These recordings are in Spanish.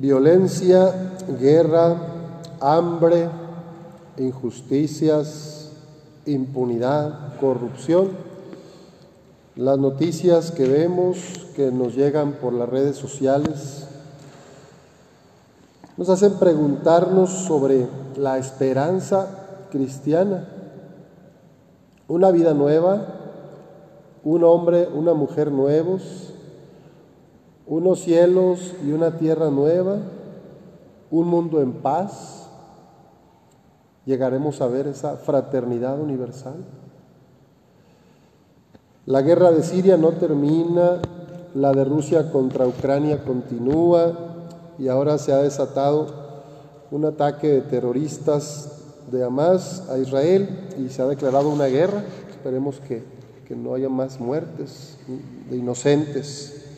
Violencia, guerra, hambre, injusticias, impunidad, corrupción. Las noticias que vemos, que nos llegan por las redes sociales, nos hacen preguntarnos sobre la esperanza cristiana. Una vida nueva, un hombre, una mujer nuevos, unos cielos y una tierra nueva, un mundo en paz. Llegaremos a ver esa fraternidad universal. La guerra de Siria no termina, la de Rusia contra Ucrania continúa y ahora se ha desatado un ataque de terroristas de Hamas a Israel y se ha declarado una guerra. Esperemos que, que no haya más muertes de inocentes.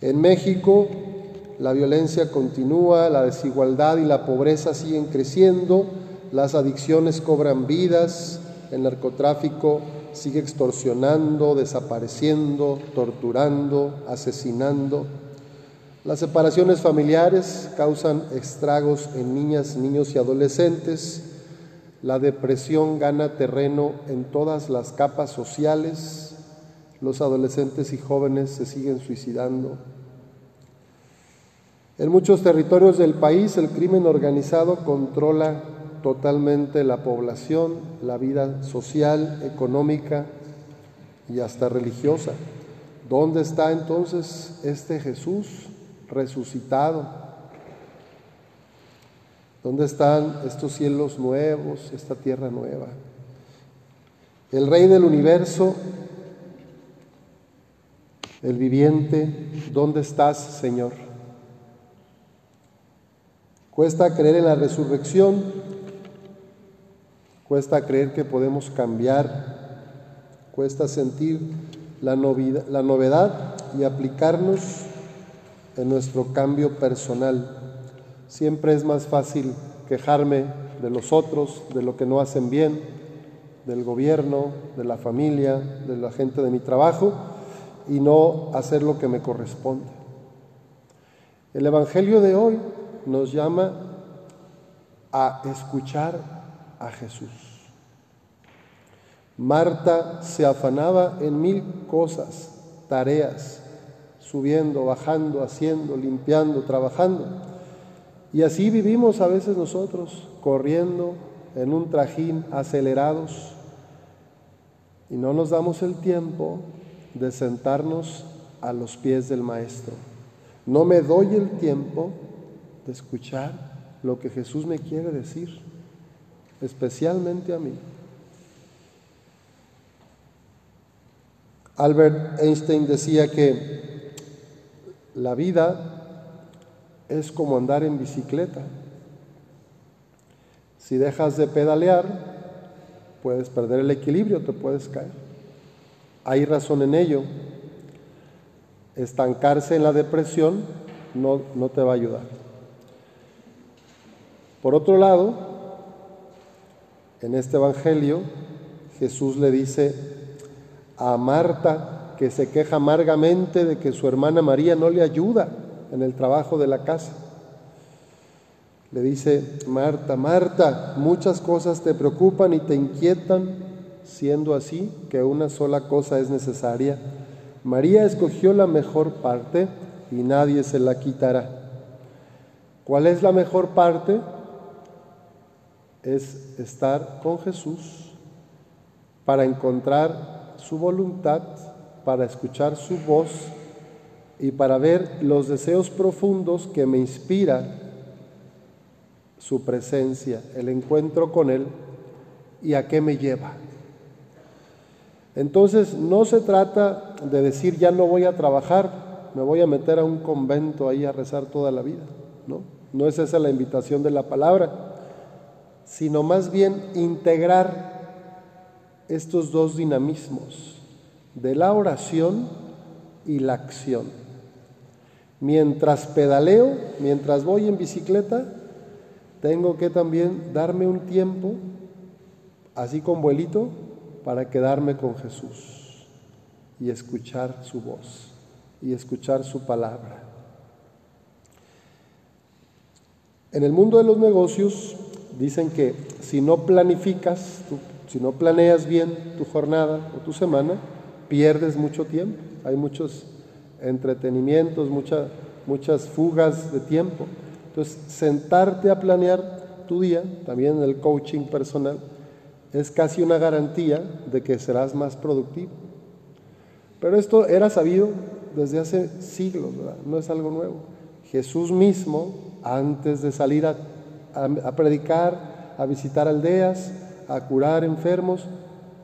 En México la violencia continúa, la desigualdad y la pobreza siguen creciendo, las adicciones cobran vidas, el narcotráfico sigue extorsionando, desapareciendo, torturando, asesinando. Las separaciones familiares causan estragos en niñas, niños y adolescentes. La depresión gana terreno en todas las capas sociales. Los adolescentes y jóvenes se siguen suicidando. En muchos territorios del país el crimen organizado controla totalmente la población, la vida social, económica y hasta religiosa. ¿Dónde está entonces este Jesús resucitado? ¿Dónde están estos cielos nuevos, esta tierra nueva? El Rey del universo, el viviente, ¿dónde estás, Señor? Cuesta creer en la resurrección, cuesta creer que podemos cambiar, cuesta sentir la novedad, la novedad y aplicarnos en nuestro cambio personal. Siempre es más fácil quejarme de los otros, de lo que no hacen bien, del gobierno, de la familia, de la gente de mi trabajo, y no hacer lo que me corresponde. El Evangelio de hoy nos llama a escuchar a Jesús. Marta se afanaba en mil cosas, tareas, subiendo, bajando, haciendo, limpiando, trabajando. Y así vivimos a veces nosotros, corriendo en un trajín, acelerados, y no nos damos el tiempo de sentarnos a los pies del Maestro. No me doy el tiempo de escuchar lo que Jesús me quiere decir, especialmente a mí. Albert Einstein decía que la vida es como andar en bicicleta. Si dejas de pedalear, puedes perder el equilibrio, te puedes caer. Hay razón en ello. Estancarse en la depresión no, no te va a ayudar. Por otro lado, en este Evangelio, Jesús le dice a Marta, que se queja amargamente de que su hermana María no le ayuda en el trabajo de la casa. Le dice, Marta, Marta, muchas cosas te preocupan y te inquietan, siendo así que una sola cosa es necesaria. María escogió la mejor parte y nadie se la quitará. ¿Cuál es la mejor parte? Es estar con Jesús para encontrar su voluntad, para escuchar su voz y para ver los deseos profundos que me inspira su presencia, el encuentro con Él y a qué me lleva. Entonces no se trata de decir ya no voy a trabajar, me voy a meter a un convento ahí a rezar toda la vida, ¿no? No es esa la invitación de la palabra, sino más bien integrar estos dos dinamismos de la oración y la acción. Mientras pedaleo, mientras voy en bicicleta, tengo que también darme un tiempo, así con vuelito, para quedarme con Jesús y escuchar su voz y escuchar su palabra. En el mundo de los negocios dicen que si no planificas, si no planeas bien tu jornada o tu semana, pierdes mucho tiempo. Hay muchos entretenimientos, muchas fugas de tiempo. Entonces, sentarte a planear tu día, también en el coaching personal, es casi una garantía de que serás más productivo. Pero esto era sabido desde hace siglos, no es algo nuevo. Jesús mismo, antes de salir a, a predicar, a visitar aldeas, a curar enfermos,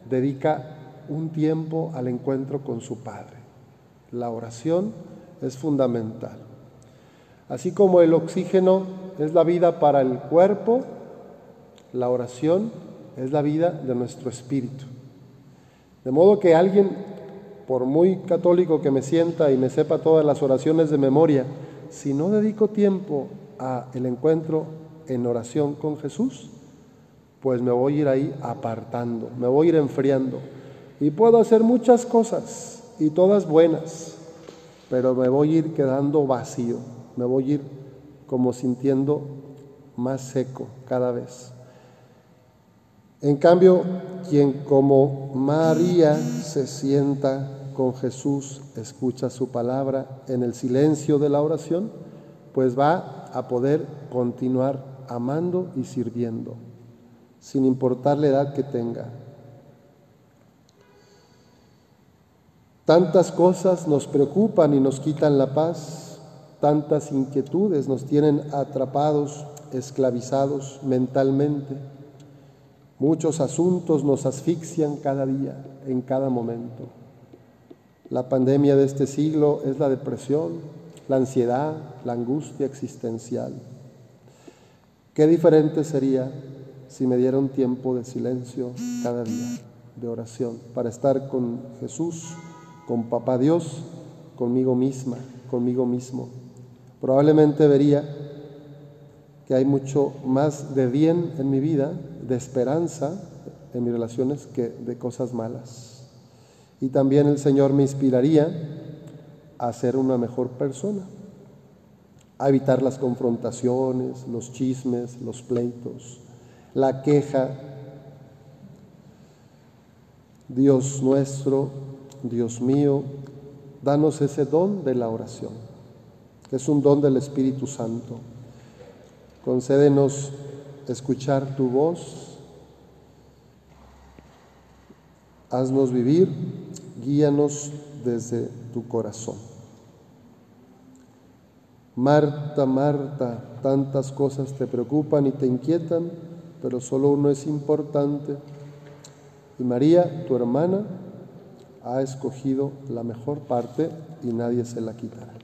dedica un tiempo al encuentro con su Padre. La oración es fundamental. Así como el oxígeno es la vida para el cuerpo, la oración es la vida de nuestro espíritu. De modo que alguien, por muy católico que me sienta y me sepa todas las oraciones de memoria, si no dedico tiempo a el encuentro en oración con Jesús, pues me voy a ir ahí apartando, me voy a ir enfriando. Y puedo hacer muchas cosas y todas buenas, pero me voy a ir quedando vacío, me voy a ir como sintiendo más seco cada vez. En cambio, quien como María se sienta con Jesús, escucha su palabra en el silencio de la oración, pues va a poder continuar amando y sirviendo sin importar la edad que tenga. Tantas cosas nos preocupan y nos quitan la paz, tantas inquietudes nos tienen atrapados, esclavizados mentalmente. Muchos asuntos nos asfixian cada día, en cada momento. La pandemia de este siglo es la depresión, la ansiedad, la angustia existencial. Qué diferente sería si me diera un tiempo de silencio cada día, de oración, para estar con Jesús, con Papá Dios, conmigo misma, conmigo mismo. Probablemente vería que hay mucho más de bien en mi vida, de esperanza en mis relaciones, que de cosas malas. Y también el Señor me inspiraría a ser una mejor persona, a evitar las confrontaciones, los chismes, los pleitos, la queja. Dios nuestro, Dios mío, danos ese don de la oración, que es un don del Espíritu Santo. Concédenos escuchar tu voz, haznos vivir, guíanos desde tu corazón. Marta, Marta, tantas cosas te preocupan y te inquietan pero solo uno es importante. Y María, tu hermana, ha escogido la mejor parte y nadie se la quitará.